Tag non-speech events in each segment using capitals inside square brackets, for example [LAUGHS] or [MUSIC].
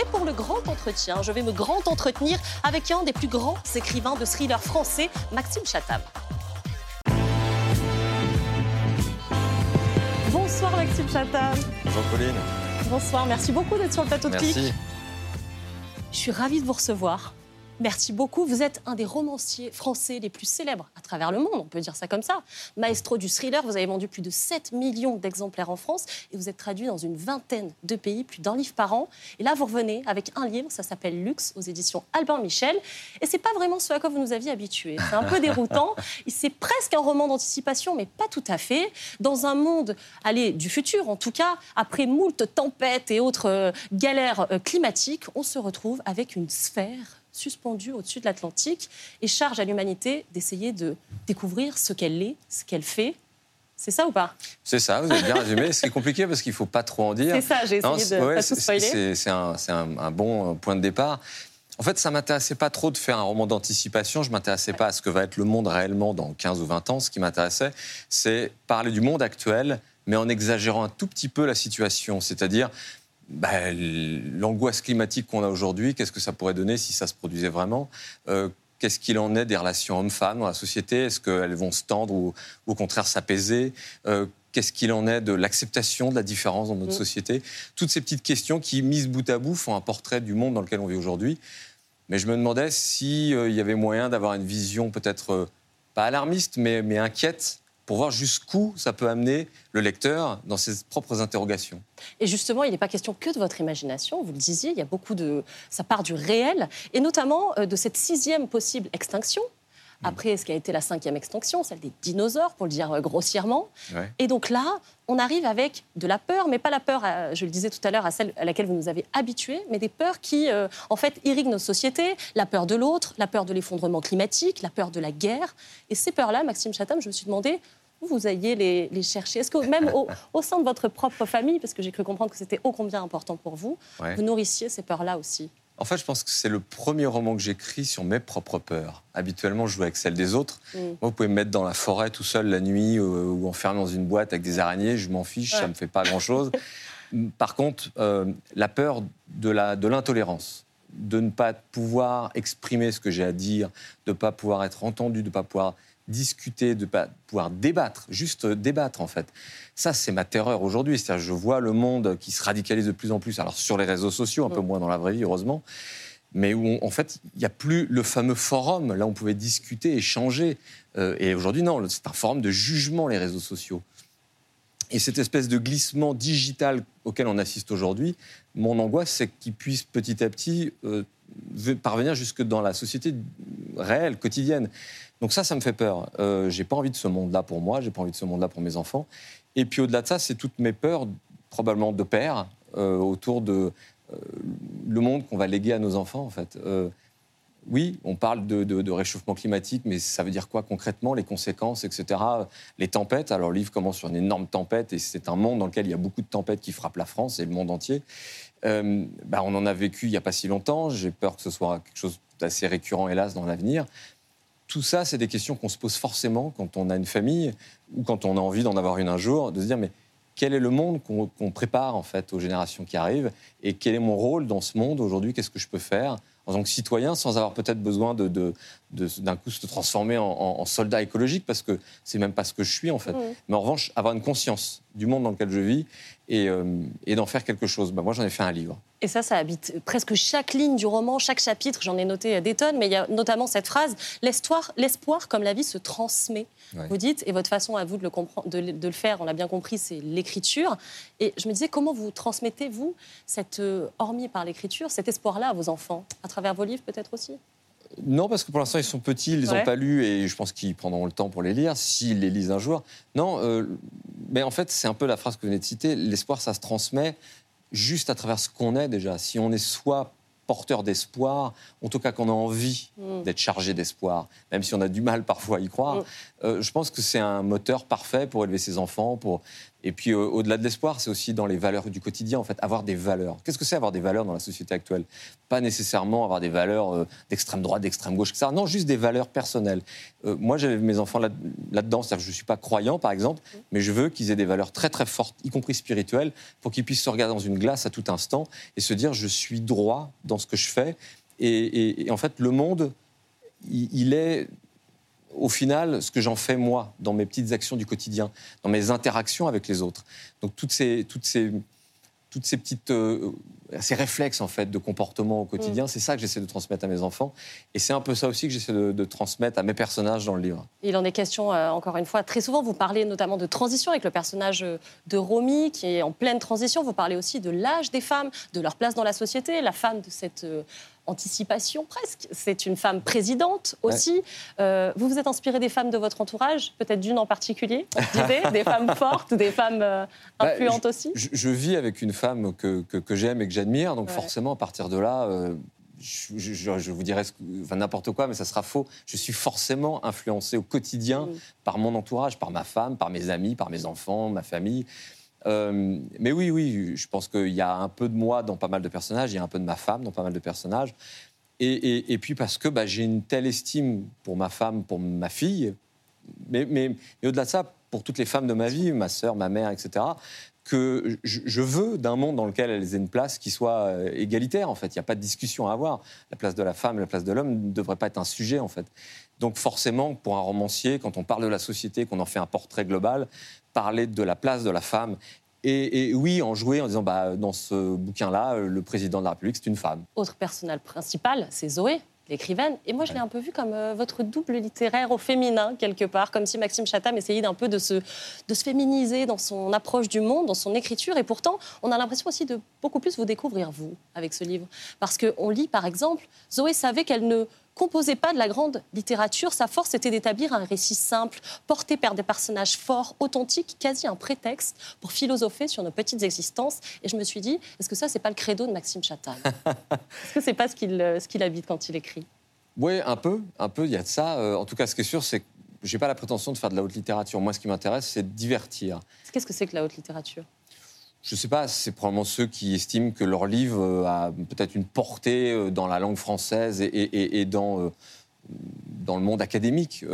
Et pour le grand entretien, je vais me grand entretenir avec un des plus grands écrivains de thrillers français, Maxime Chatham. Bonsoir Maxime Chatham. Bonjour Pauline. Bonsoir, merci beaucoup d'être sur le plateau de Clic. Merci. Je suis ravie de vous recevoir. Merci beaucoup. Vous êtes un des romanciers français les plus célèbres à travers le monde, on peut dire ça comme ça. Maestro du thriller, vous avez vendu plus de 7 millions d'exemplaires en France et vous êtes traduit dans une vingtaine de pays, plus d'un livre par an. Et là, vous revenez avec un livre, ça s'appelle Luxe, aux éditions Albin Michel. Et c'est pas vraiment ce à quoi vous nous aviez habitués. C'est un peu [LAUGHS] déroutant. C'est presque un roman d'anticipation, mais pas tout à fait. Dans un monde, allez, du futur en tout cas, après moult tempêtes et autres euh, galères euh, climatiques, on se retrouve avec une sphère suspendue au-dessus de l'Atlantique et charge à l'humanité d'essayer de découvrir ce qu'elle est, ce qu'elle fait. C'est ça ou pas? C'est ça, vous avez bien résumé. C'est compliqué parce qu'il ne faut pas trop en dire. C'est ça, j'ai essayé Non, de pas tout spoiler. C'est un, c'est un- un bon point de départ. En fait, ça m'intéressait pas trop de faire un roman d'anticipation. Je m'intéressais pas à ce que va être le monde réellement dans 15 ou 20 ans. Ce qui m'intéressait, c'est parler du monde actuel, mais en exagérant un tout petit peu la situation. C'est-à-dire bah, l'angoisse climatique qu'on a aujourd'hui, qu'est-ce que ça pourrait donner si ça se produisait vraiment Euh, Qu'est-ce qu'il en est des relations hommes-femmes dans la société Est-ce qu'elles vont se tendre ou au contraire s'apaiser Euh, Qu'est-ce qu'il en est de l'acceptation de la différence dans notre Mm. société? Toutes ces petites questions qui, mises bout à bout, font un portrait du monde dans lequel on vit aujourd'hui. Mais je me demandais s'il y avait moyen d'avoir une vision peut-être euh, pas alarmiste, mais, mais inquiète, pour voir jusqu'où ça peut amener le lecteur dans ses propres interrogations. Et justement, il n'est pas question que de votre imagination, vous le disiez, il y a beaucoup de... Ça part du réel, et notamment euh, de cette sixième possible extinction, après ce qui a été la cinquième extinction, celle des dinosaures, pour le dire euh, grossièrement. Ouais. Et donc là, on arrive avec de la peur, mais pas la peur, euh, je le disais tout à l'heure, à celle à laquelle vous nous avez habitués, mais des peurs qui, euh, en fait, irriguent nos sociétés. La peur de l'autre, la peur de l'effondrement climatique, la peur de la guerre. Et ces peurs-là, Maxime Chatham, je me suis demandé où vous alliez les, les chercher. Est-ce que même au, [LAUGHS] au sein de votre propre famille, parce que j'ai cru comprendre que c'était ô combien important pour vous, Ouais. vous nourrissiez ces peurs-là aussi? En fait, je pense que c'est le premier roman que j'écris sur mes propres peurs. Habituellement, je joue avec celles des autres. Mm. Moi, vous pouvez me mettre dans la forêt tout seul la nuit euh, ou enfermé dans une boîte avec des araignées, je m'en fiche, ça Ouais. me fait pas grand-chose. [LAUGHS] Par contre, euh, la peur de la- de l'intolérance, de ne pas pouvoir exprimer ce que j'ai à dire, de ne pas pouvoir être entendu, de ne pas pouvoir discuter, de ne pas pouvoir débattre, juste débattre en fait. Ça, c'est ma terreur aujourd'hui. C'est-à-dire, je vois le monde qui se radicalise de plus en plus. Alors sur les réseaux sociaux, un peu Mm. moins dans la vraie vie, heureusement, mais où, on- en fait, il n'y a plus le fameux forum. Là, on pouvait discuter, échanger. Euh, et aujourd'hui, non, c'est un forum de jugement, les réseaux sociaux. Et cette espèce de glissement digital auquel on assiste aujourd'hui, mon angoisse, c'est qu'il puisse petit à petit euh, ve- parvenir jusque dans la société réelle, quotidienne. Donc ça, ça me fait peur. Euh, j'ai pas envie de ce monde-là pour moi, j'ai pas envie de ce monde-là pour mes enfants. Et puis au-delà de ça, c'est toutes mes peurs, probablement de père, euh, autour de euh, le monde qu'on va léguer à nos enfants, en fait. Oui, on parle de, réchauffement climatique, mais ça veut dire quoi concrètement, les conséquences, etc. Les tempêtes, alors le livre commence sur une énorme tempête, et c'est un monde dans lequel il y a beaucoup de tempêtes qui frappent la France et le monde entier. Bah, on en a vécu il n'y a pas si longtemps, j'ai peur que ce soit quelque chose d'assez récurrent, hélas, dans l'avenir. Tout ça, c'est des questions qu'on se pose forcément quand on a une famille ou quand on a envie d'en avoir une un jour, de se dire, mais quel est le monde qu'on prépare en fait aux générations qui arrivent et quel est mon rôle dans ce monde aujourd'hui? Qu'est-ce que je peux faire? En tant que citoyen sans avoir peut-être besoin de- de- d'un coup se transformer en, en- en soldat écologique parce que c'est même pas ce que je suis en fait. Mhm. Mais en revanche, avoir une conscience du monde dans lequel je vis et, euh, et d'en faire quelque chose. Bah, moi, j'en ai fait un livre. Et ça, ça habite presque chaque ligne du roman, chaque chapitre. J'en ai noté des tonnes, mais il y a notamment cette phrase l'espoir, comme la vie se transmet. Ouais. Vous dites, et votre façon à vous de le, comprendre, de, le- de le faire, on l'a bien compris, c'est l'écriture. Et je me disais, comment vous transmettez, vous, cette, euh, hormis par l'écriture, cet espoir-là à vos enfants? À travers vos livres, peut-être aussi? Non, parce que pour l'instant, ils sont petits, ils les Ouais. ont pas lus et je pense qu'ils prendront le temps pour les lire, s'ils les lisent un jour. Non, euh, mais en fait, c'est un peu la phrase que vous venez de citer. L'espoir, ça se transmet juste à travers ce qu'on est déjà. Si on est soit porteur d'espoir, en tout cas qu'on a envie Mm. d'être chargé d'espoir, même si on a du mal parfois à y croire, Mm. euh, je pense que c'est un moteur parfait pour élever ses enfants, pour Et puis au-delà de l'espoir, c'est aussi dans les valeurs du quotidien, en fait, avoir des valeurs. Qu'est-ce que c'est avoir des valeurs dans la société actuelle? Pas nécessairement avoir des valeurs d'extrême droite, d'extrême gauche, etc. Non, juste des valeurs personnelles. moi, j'avais mes enfants là-dedans, c'est-à-dire que je ne suis pas croyant, par exemple, mais je veux qu'ils aient des valeurs très très fortes, y compris spirituelles, pour qu'ils puissent se regarder dans une glace à tout instant et se dire je suis droit dans ce que je fais. Et, en fait, le monde, il est au final ce que j'en fais moi dans mes petites actions du quotidien, dans mes interactions avec les autres. Donc toutes ces, toutes ces, toutes ces petites, euh, ces réflexes en fait de comportement au quotidien, mm. c'est ça que j'essaie de transmettre à mes enfants, et c'est un peu ça aussi que j'essaie de, transmettre à mes personnages dans le livre. Il en est question euh, encore une fois très souvent. Vous parlez notamment de transition avec le personnage euh, de Romy qui est en pleine transition. Vous parlez aussi de l'âge des femmes, de leur place dans la société, la femme de cette anticipation presque. C'est une femme présidente aussi. Euh, vous vous êtes inspiré des femmes de votre entourage, peut-être d'une en particulier, des femmes fortes, des femmes euh, [LAUGHS] bah, influentes aussi? je, vis avec une femme que, que, j'aime et que j'admire, donc forcément à partir de là... Euh, je, vous dirais enfin, n'importe quoi, mais ça sera faux. Je suis forcément influencé au quotidien par mon entourage, par ma femme, par mes amis, par mes enfants, ma famille. Euh, mais oui, oui, je pense qu'il y a un peu de moi dans pas mal de personnages, il y a un peu de ma femme dans pas mal de personnages. Et, puis parce que bah, j'ai une telle estime pour ma femme, pour ma fille, mais, au-delà de ça, pour toutes les femmes de ma vie, ma sœur, ma mère, etc., que je, veux d'un monde dans lequel elles aient une place qui soit euh, égalitaire, en fait. Il n'y a pas de discussion à avoir. La place de la femme, la place de l'homme ne devrait pas être un sujet, en fait. Donc forcément, pour un romancier, quand on parle de la société, qu'on en fait un portrait global, parler de la place de la femme et, oui, en jouer en disant bah, dans ce bouquin-là, le président de la République, c'est une femme. Autre personnage principal, c'est Zoé, l'écrivaine. Et moi, je l'ai un peu vu comme euh, votre double littéraire au féminin, quelque part, comme si Maxime Chatham essayait d'un peu de se, de se féminiser dans son approche du monde, dans son écriture. Et pourtant, on a l'impression aussi de beaucoup plus vous découvrir, vous, avec ce livre. Parce qu'on lit, par exemple, Zoé savait qu'elle ne composait pas de la grande littérature. Sa force était d'établir un récit simple, porté par des personnages forts, authentiques, quasi un prétexte pour philosopher sur nos petites existences. Et je me suis dit, est-ce que ça, c'est pas le credo de Maxime Chatham [LAUGHS] Est-ce que c'est pas ce qu'il euh, ce qu'il habite quand il écrit? Oui, un peu, un peu. Il y a de ça. Euh, en tout cas, ce qui est sûr, c'est que j'ai pas la prétention de faire de la haute littérature. Moi, ce qui m'intéresse, c'est de divertir. Qu'est-ce que c'est que la haute littérature? Je ne sais pas, c'est probablement ceux qui estiment que leur livre euh, a peut-être une portée euh, dans la langue française et, dans, euh, dans le monde académique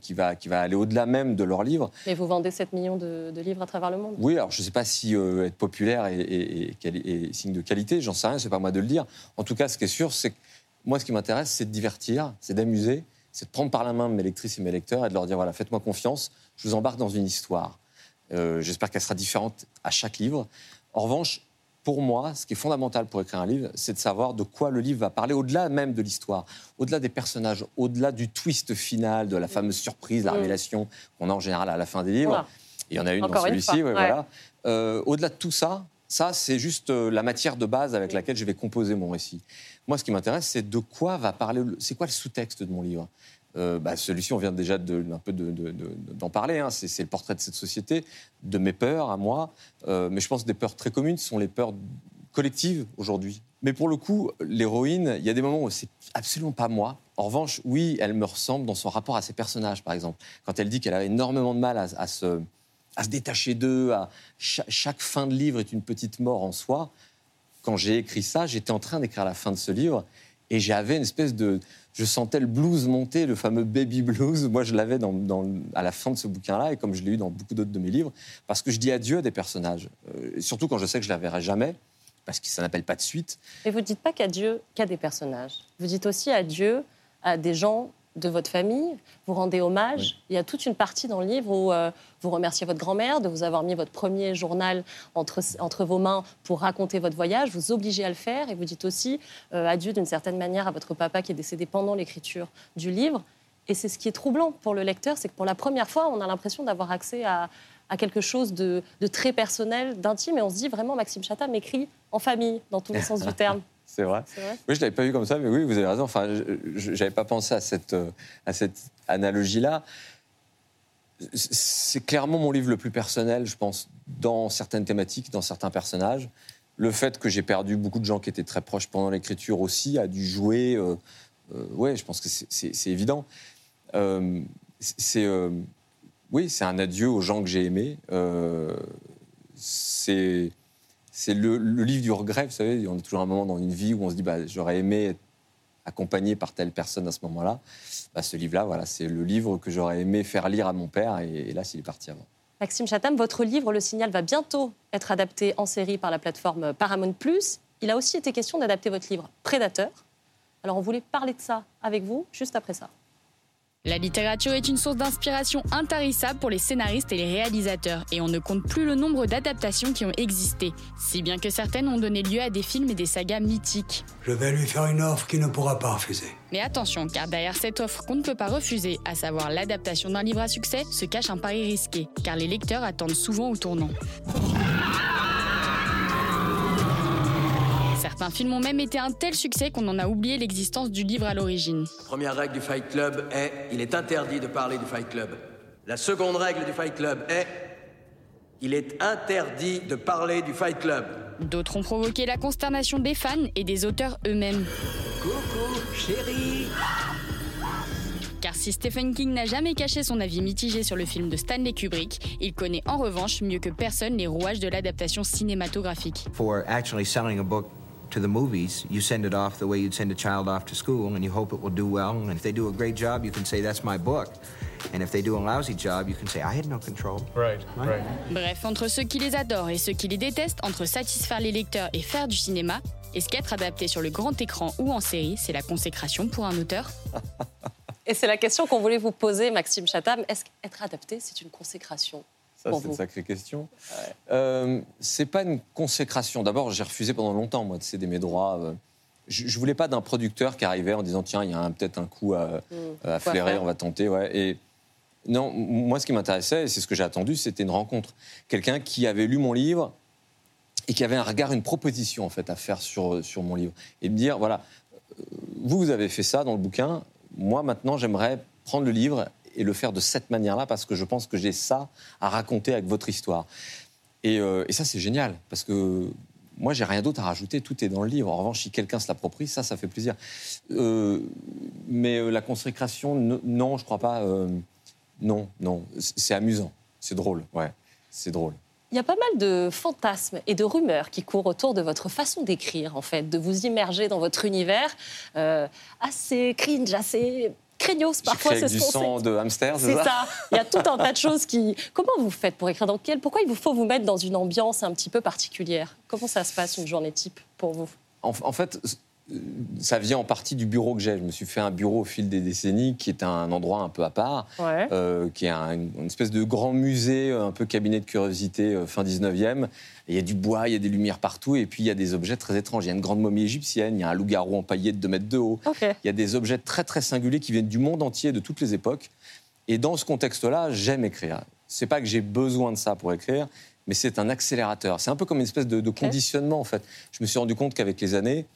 qui, va, qui va aller au-delà même de leur livre. Mais vous vendez 7 millions de, livres à travers le monde Oui, alors je ne sais pas si être populaire est, signe de qualité, j'en sais rien, c'est pas moi de le dire. En tout cas, ce qui est sûr, c'est que moi, ce qui m'intéresse, c'est de divertir, c'est d'amuser, c'est de prendre par la main mes lectrices et mes lecteurs et de leur dire voilà, faites-moi confiance, je vous embarque dans une histoire. Euh, j'espère qu'elle sera différente à chaque livre. En revanche, pour moi, ce qui est fondamental pour écrire un livre, c'est de savoir de quoi le livre va parler, au-delà même de l'histoire, au-delà des personnages, au-delà du twist final, de la fameuse surprise, la mm. révélation qu'on a en général à la fin des livres. Il y en a une dans celui-ci, voilà. Euh, au-delà de tout ça, ça, c'est juste euh, la matière de base avec laquelle je vais composer mon récit. Moi, ce qui m'intéresse, c'est de quoi va parler, c'est quoi le sous-texte de mon livre? Euh, bah, celui-ci, on vient déjà un peu d'en parler. Hein. C'est le portrait de cette société, de mes peurs à moi. Euh, mais je pense que des peurs très communes sont les peurs collectives aujourd'hui. Mais pour le coup, l'héroïne, il y a des moments où c'est absolument pas moi. En revanche, oui, elle me ressemble dans son rapport à ses personnages, par exemple. Quand elle dit qu'elle a énormément de mal à, se, à se, détacher d'eux, chaque fin de livre est une petite mort en soi. Quand j'ai écrit ça, j'étais en train d'écrire la fin de ce livre et j'avais une espèce de, je sentais le blues monter, le fameux baby blues. Moi, je l'avais à la fin de ce bouquin-là, et comme je l'ai eu dans beaucoup d'autres de mes livres, parce que je dis adieu à des personnages, euh, surtout quand je sais que je ne la verrai jamais, parce que ça n'appelle pas de suite. Et vous ne dites pas qu'adieu qu'à des personnages. Vous dites aussi adieu à des gens de votre famille, vous rendez hommage. Il y a toute une partie dans le livre où euh, vous remerciez votre grand-mère de vous avoir mis votre premier journal entre, entre vos mains pour raconter votre voyage, vous obligez à le faire et vous dites aussi euh, adieu d'une certaine manière à votre papa qui est décédé pendant l'écriture du livre. Et c'est ce qui est troublant pour le lecteur, c'est que pour la première fois, on a l'impression d'avoir accès à, à, quelque chose de, de très personnel, d'intime, et on se dit vraiment, Maxime Chatham écrit en famille, dans tous les sens du [LAUGHS] terme. C'est vrai. Oui, je ne l'avais pas vu comme ça, mais oui, vous avez raison. Enfin, je n'avais pas pensé à cette, euh, à cette analogie-là. C'est clairement mon livre le plus personnel, je pense, dans certaines thématiques, dans certains personnages. Le fait que j'ai perdu beaucoup de gens qui étaient très proches pendant l'écriture aussi a dû jouer. Euh, euh ouais, je pense que c'est évident. Euh, c'est oui, c'est un adieu aux gens que j'ai aimés. c'est c'est le, livre du regret. Vous savez, on a toujours un moment dans une vie où on se dit bah, j'aurais aimé être accompagné par telle personne à ce moment-là. Bah, ce livre-là, voilà, c'est le livre que j'aurais aimé faire lire à mon père, et, là, il est parti avant. Maxime Chatham, votre livre Le Signal va bientôt être adapté en série par la plateforme Paramount+. Il a aussi été question d'adapter votre livre Prédateur. Alors on voulait parler de ça avec vous juste après ça. La littérature est une source d'inspiration intarissable pour les scénaristes et les réalisateurs, et on ne compte plus le nombre d'adaptations qui ont existé, si bien que certaines ont donné lieu à des films et des sagas mythiques. Je vais lui faire une offre qu'il ne pourra pas refuser. Mais attention, car derrière cette offre qu'on ne peut pas refuser, à savoir l'adaptation d'un livre à succès, se cache un pari risqué, car les lecteurs attendent souvent au tournant. Certains films ont même été un tel succès qu'on en a oublié l'existence du livre à l'origine. Première règle du Fight Club est il est interdit de parler du Fight Club. La seconde règle du Fight Club est il est interdit de parler du Fight Club. D'autres ont provoqué la consternation des fans et des auteurs eux-mêmes. Coucou, chérie. Car si Stephen King n'a jamais caché son avis mitigé sur le film de Stanley Kubrick, il connaît en revanche mieux que personne les rouages de l'adaptation cinématographique. For actually selling a book to the movies, you send it off the way you'd send a child off to school, and you hope it will do well. And if they do a great job, you can say, That's my book. And if they do a lousy job, you can say, I had no control. Right, right? Bref, entre ceux qui les adorent et ceux qui les détestent, entre satisfaire les lecteurs et faire du cinéma, est-ce qu'être adapté sur le grand écran ou en série, c'est la consécration pour un auteur Et c'est la question qu'on voulait vous poser, Maxime Chatham. Est-ce qu'être adapté, c'est une consécration? Ça, c'est une sacrée question. Euh, c'est pas une consécration. D'abord, j'ai refusé pendant longtemps, moi, de céder mes droits. euh. Je, je voulais pas d'un producteur qui arrivait en disant tiens, il y a peut-être un coup à, à Faut flairer, on va tenter. Ouais. Et non, moi, ce qui m'intéressait, et c'est ce que j'ai attendu, c'était une rencontre. Quelqu'un qui avait lu mon livre et qui avait un regard, une proposition en fait à faire sur, sur mon livre. Et me dire voilà, euh, vous, vous avez fait ça dans le bouquin. Moi, maintenant, j'aimerais prendre le livre et le faire de cette manière-là parce que je pense que j'ai ça à raconter avec votre histoire. Et, euh, et ça, c'est génial parce que moi, j'ai rien d'autre à rajouter. Tout est dans le livre. En revanche, si quelqu'un se l'approprie, ça, ça fait plaisir. Euh, mais euh, la consécration, non, je crois pas. non, non. C'est amusant. C'est drôle. Ouais, c'est drôle. Il y a pas mal de fantasmes et de rumeurs qui courent autour de votre façon d'écrire, en fait, de vous immerger dans votre univers, assez cringe, assez craignos parfois. c'est du sang de hamster, c'est ça, ça. Il y a tout un tas de choses qui. Comment vous faites pour écrire dans quel Pourquoi il vous faut vous mettre dans une ambiance un petit peu particulière? Comment ça se passe une journée type pour vous? En, en fait, ça vient en partie du bureau que j'ai. Je me suis fait un bureau au fil des décennies qui est un endroit un peu à part. Ouais. euh, qui est un- une espèce de grand musée, euh, un peu cabinet de curiosité euh, fin 19e. Et Il y a du bois, il y a des lumières partout, et puis il y a des objets très étranges. Il y a une grande momie égyptienne, il y a un loup-garou empaillé de 2 mètres de haut. Il y a des objets très très singuliers qui viennent du monde entier, de toutes les époques. Et dans ce contexte-là, j'aime écrire. C'est pas que j'ai besoin de ça pour écrire, mais c'est un accélérateur. C'est un peu comme une espèce de, de conditionnement en fait. Je me suis rendu compte qu'avec les années,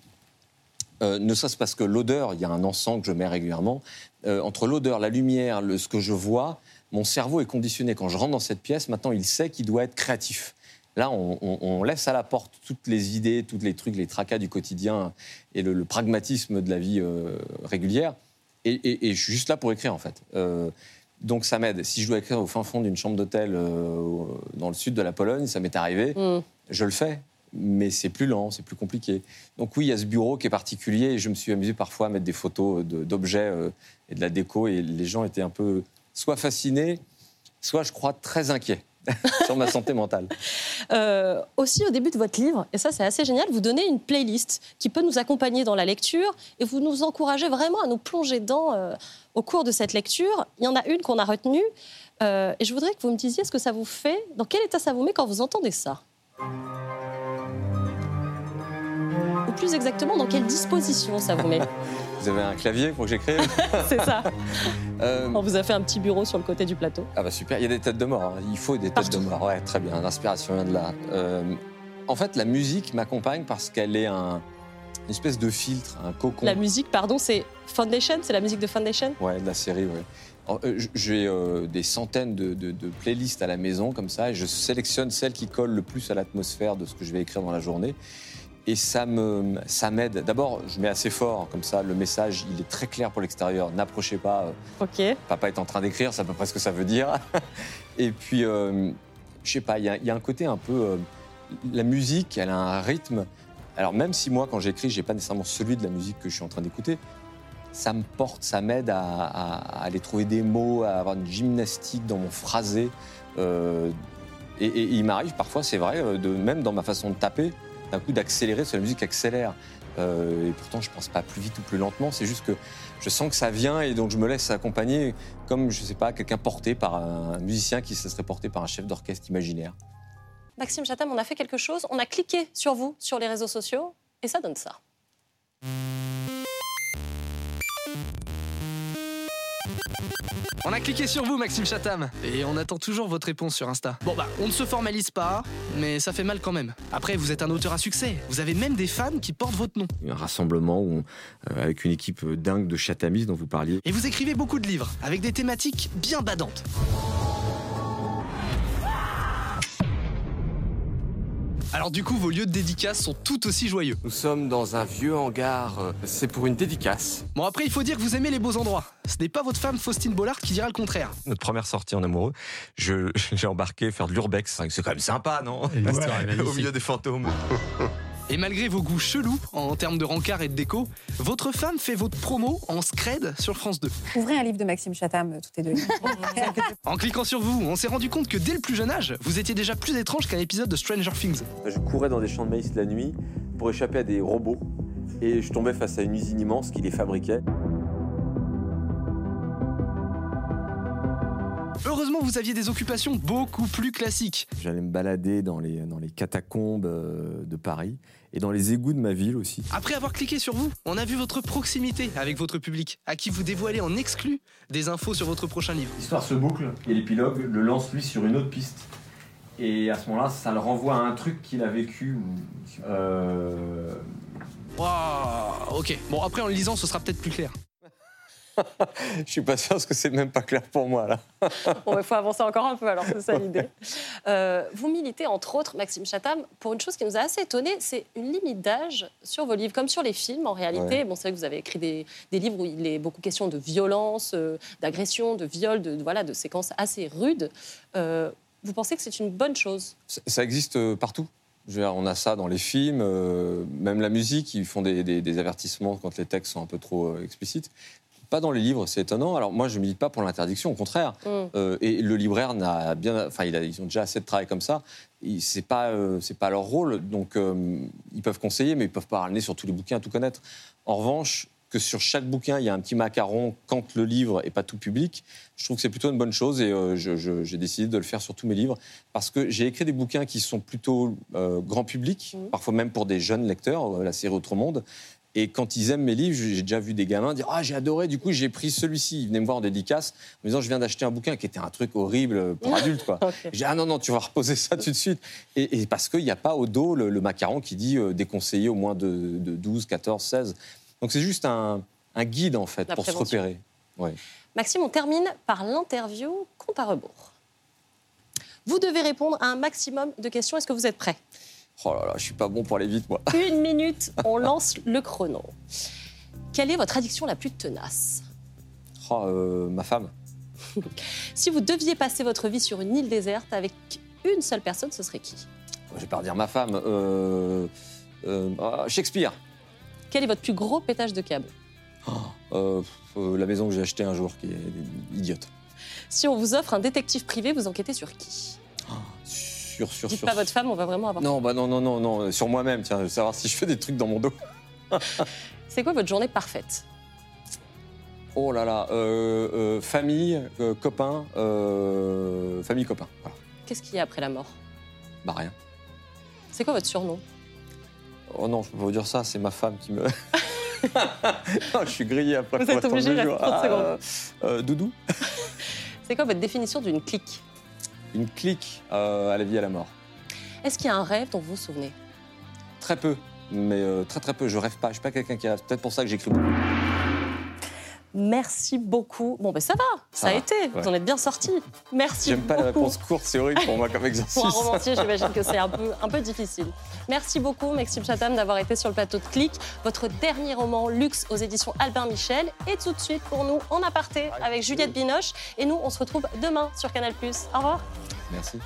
euh, ne serait-ce parce que l'odeur, il y a un encens que je mets régulièrement, euh, entre l'odeur, la lumière, le- ce que je vois, mon cerveau est conditionné. Quand je rentre dans cette pièce, maintenant, il sait qu'il doit être créatif. Là, on, on- on laisse à la porte toutes les idées, tous les trucs, les tracas du quotidien et le, le pragmatisme de la vie euh, régulière. Et, et- et je suis juste là pour écrire, en fait. Donc ça m'aide. Si je dois écrire au fin fond d'une chambre d'hôtel euh, dans le sud de la Pologne, ça m'est arrivé, Mm. je le fais. Mais c'est plus lent, c'est plus compliqué. Donc oui, il y a ce bureau qui est particulier et je me suis amusé parfois à mettre des photos de- d'objets euh, et de la déco et les gens étaient un peu soit fascinés, soit je crois très inquiets [LAUGHS] sur ma santé mentale. [LAUGHS] Euh, aussi, au début de votre livre, et ça c'est assez génial, vous donnez une playlist qui peut nous accompagner dans la lecture et vous nous encouragez vraiment à nous plonger dedans euh, au cours de cette lecture. Il y en a une qu'on a retenue euh, et je voudrais que vous me disiez ce que ça vous fait, dans quel état ça vous met quand vous entendez ça? Ou plus exactement, dans quelle disposition ça vous met [LAUGHS] Vous avez un clavier pour que j'écrive [LAUGHS] C'est ça. [LAUGHS] Euh, On vous a fait un petit bureau sur le côté du plateau. Ah bah super, il y a des têtes de mort. hein. Il faut des têtes de mort. Ouais, très bien. L'inspiration vient de là. Euh, en fait, la musique m'accompagne parce qu'elle est un, une espèce de filtre, un cocon. La musique, pardon, c'est Foundation, c'est la musique de Foundation? Ouais, de la série, ouais. Euh, J'ai euh, des centaines de, de- de playlists à la maison comme ça et je sélectionne celles qui collent le plus à l'atmosphère de ce que je vais écrire dans la journée. Et ça me, ça m'aide. D'abord, je mets assez fort, comme ça, le message, il est très clair pour l'extérieur. N'approchez pas, euh, Ok. papa est en train d'écrire, c'est à peu près ce que ça veut dire. [LAUGHS] Et puis, euh, je sais pas, il y, a- il y a un côté un peu. euh, la musique, elle a un rythme. Alors, même si moi, quand j'écris, j'ai pas nécessairement celui de la musique que je suis en train d'écouter, ça me porte, ça m'aide à, à- à aller trouver des mots, à avoir une gymnastique dans mon phrasé. Euh, et, et il m'arrive parfois, c'est vrai, de, même dans ma façon de taper, d'un coup d'accélérer, parce que la musique accélère. Euh, et pourtant, je pense pas plus vite ou plus lentement, c'est juste que je sens que ça vient et donc je me laisse accompagner comme, je sais pas, quelqu'un porté par un musicien qui se serait porté par un chef d'orchestre imaginaire. Maxime Chatham, on a fait quelque chose, on a cliqué sur vous sur les réseaux sociaux et ça donne ça. On a cliqué sur vous, Maxime Chatham, et on attend toujours votre réponse sur Insta. Bon bah, on ne se formalise pas, mais ça fait mal quand même. Après, vous êtes un auteur à succès. Vous avez même des fans qui portent votre nom. Un rassemblement où on- euh, avec une équipe dingue de chatamis dont vous parliez. Et vous écrivez beaucoup de livres, avec des thématiques bien badantes. Alors du coup, vos lieux de dédicace sont tout aussi joyeux. Nous sommes dans un vieux hangar. euh, C'est pour une dédicace. Bon après, il faut dire que vous aimez les beaux endroits. Ce n'est pas votre femme Faustine Bollard qui dira le contraire. Notre première sortie en amoureux, je- [LAUGHS] j'ai embarqué faire de l'urbex. C'est quand même sympa, non [LAUGHS] Au milieu des fantômes. [LAUGHS] Et malgré vos goûts chelous en termes de rencard et de déco, votre femme fait votre promo en scred sur France 2. Ouvrez un livre de Maxime Chatham, euh, toutes les deux. [LAUGHS] En cliquant sur vous, on s'est rendu compte que dès le plus jeune âge, vous étiez déjà plus étrange qu'un épisode de Stranger Things. Je courais dans des champs de maïs la nuit pour échapper à des robots et je tombais face à une usine immense qui les fabriquait. Vous aviez des occupations beaucoup plus classiques. J'allais me balader dans les, dans les catacombes euh, de Paris et dans les égouts de ma ville aussi. Après avoir cliqué sur vous, on a vu votre proximité avec votre public, à qui vous dévoilez en exclu des infos sur votre prochain livre. L'histoire se boucle et l'épilogue le lance lui sur une autre piste. Et à ce moment-là, ça le renvoie à un truc qu'il a vécu. ou- Euh... Waouh, ok. Bon, après en le lisant, ce sera peut-être plus clair. [LAUGHS] Je suis pas sûr parce que c'est même pas clair pour moi là. [LAUGHS] Bon, il faut avancer encore un peu, alors c'est ça l'idée. Euh, vous militez, entre autres, Maxime Chatham, pour une chose qui nous a assez étonné, c'est une limite d'âge sur vos livres, comme sur les films en réalité. Ouais. Bon, c'est vrai que vous avez écrit des, des livres où il est beaucoup question de violence, euh, d'agression, de viol, de, voilà, de séquences assez rudes. Euh, vous pensez que c'est une bonne chose? Ça- Ça existe partout. Dire, on a ça dans les films, euh, même la musique, ils font des, des- des avertissements quand les textes sont un peu trop euh, explicites. Pas dans les livres, c'est étonnant. Alors moi, je ne milite pas pour l'interdiction, au contraire. Mm. Euh, et le libraire n'a bien, enfin, il a- ils ont déjà assez de travail comme ça. C'est pas, euh, c'est pas leur rôle. Donc, euh, ils peuvent conseiller, mais ils peuvent pas ramener sur tous les bouquins à tout connaître. En revanche, que sur chaque bouquin, il y a un petit macaron quand le livre est pas tout public, je trouve que c'est plutôt une bonne chose et euh, j'ai décidé de le faire sur tous mes livres parce que j'ai écrit des bouquins qui sont plutôt euh, grand public, Mhm. parfois même pour des jeunes lecteurs, la série Autre Monde. Et quand ils aiment mes livres, j'ai déjà vu des gamins dire Ah, j'ai adoré, du coup, j'ai pris celui-ci. Ils venaient me voir en dédicace en me disant Je viens d'acheter un bouquin qui était un truc horrible pour [LAUGHS] adultes. Quoi. Ok. J'ai dit, ah non, non, tu vas reposer ça tout de suite. Et, et parce qu'il n'y a pas au dos le, le macaron qui dit euh, déconseiller au moins de, de 12, 14, 16. Donc c'est juste un, un guide, en fait, La pour prévention. se repérer. Ouais. Maxime, on termine par l'interview compte à rebours. Vous devez répondre à un maximum de questions. Est-ce que vous êtes prêt Oh là là, je suis pas bon pour aller vite, moi. [LAUGHS] Une minute, on lance le chrono. Quelle est votre addiction la plus tenace? Oh, euh, ma femme. Si vous deviez passer votre vie sur une île déserte avec une seule personne, ce serait qui? Je vais pas redire ma femme. Euh, euh, ah, Shakespeare. Quel est votre plus gros pétage de câble? Euh, la maison que j'ai achetée un jour, qui est idiote. Si on vous offre un détective privé, vous enquêtez sur qui? Sur, sur, Dites sur. pas votre femme, on va vraiment avoir. Non, bah non, non, non, non. Sur moi-même, tiens, je veux savoir si je fais des trucs dans mon dos. [LAUGHS] C'est quoi votre journée parfaite? Oh là là, euh, euh, famille, euh, copains, euh, famille, copains. Voilà. Qu'est-ce qu'il y a après la mort? Bah rien. C'est quoi votre surnom? Oh non, je peux pas vous dire ça, c'est ma femme qui me. [LAUGHS] Oh, je suis grillé après. Vous êtes obligé, le il reste jour. 30 Ah, secondes. Doudou C'est quoi votre définition d'une clique? Une clique euh, à la vie, à la mort. Est-ce qu'il y a un rêve dont vous vous souvenez? Très peu, mais euh, très très peu. Je rêve pas. Je suis pas quelqu'un qui rêve. Peut-être pour ça que j'écris beaucoup. Merci beaucoup. Bon, ben ça va, ça, Ça a va, été. Vous en êtes bien sorti. Merci J'aime pas les réponses courtes, c'est horrible pour moi comme exercice. [LAUGHS] Pour un romancier, j'imagine que c'est un peu, un peu difficile. Merci beaucoup, Maxime Chatham, d'avoir été sur le plateau de Click. Votre dernier roman, Luxe, aux éditions Albin Michel. Et tout de suite, pour nous, en aparté avec Juliette Binoche. Et nous, on se retrouve demain sur Canal+. Au revoir. Merci.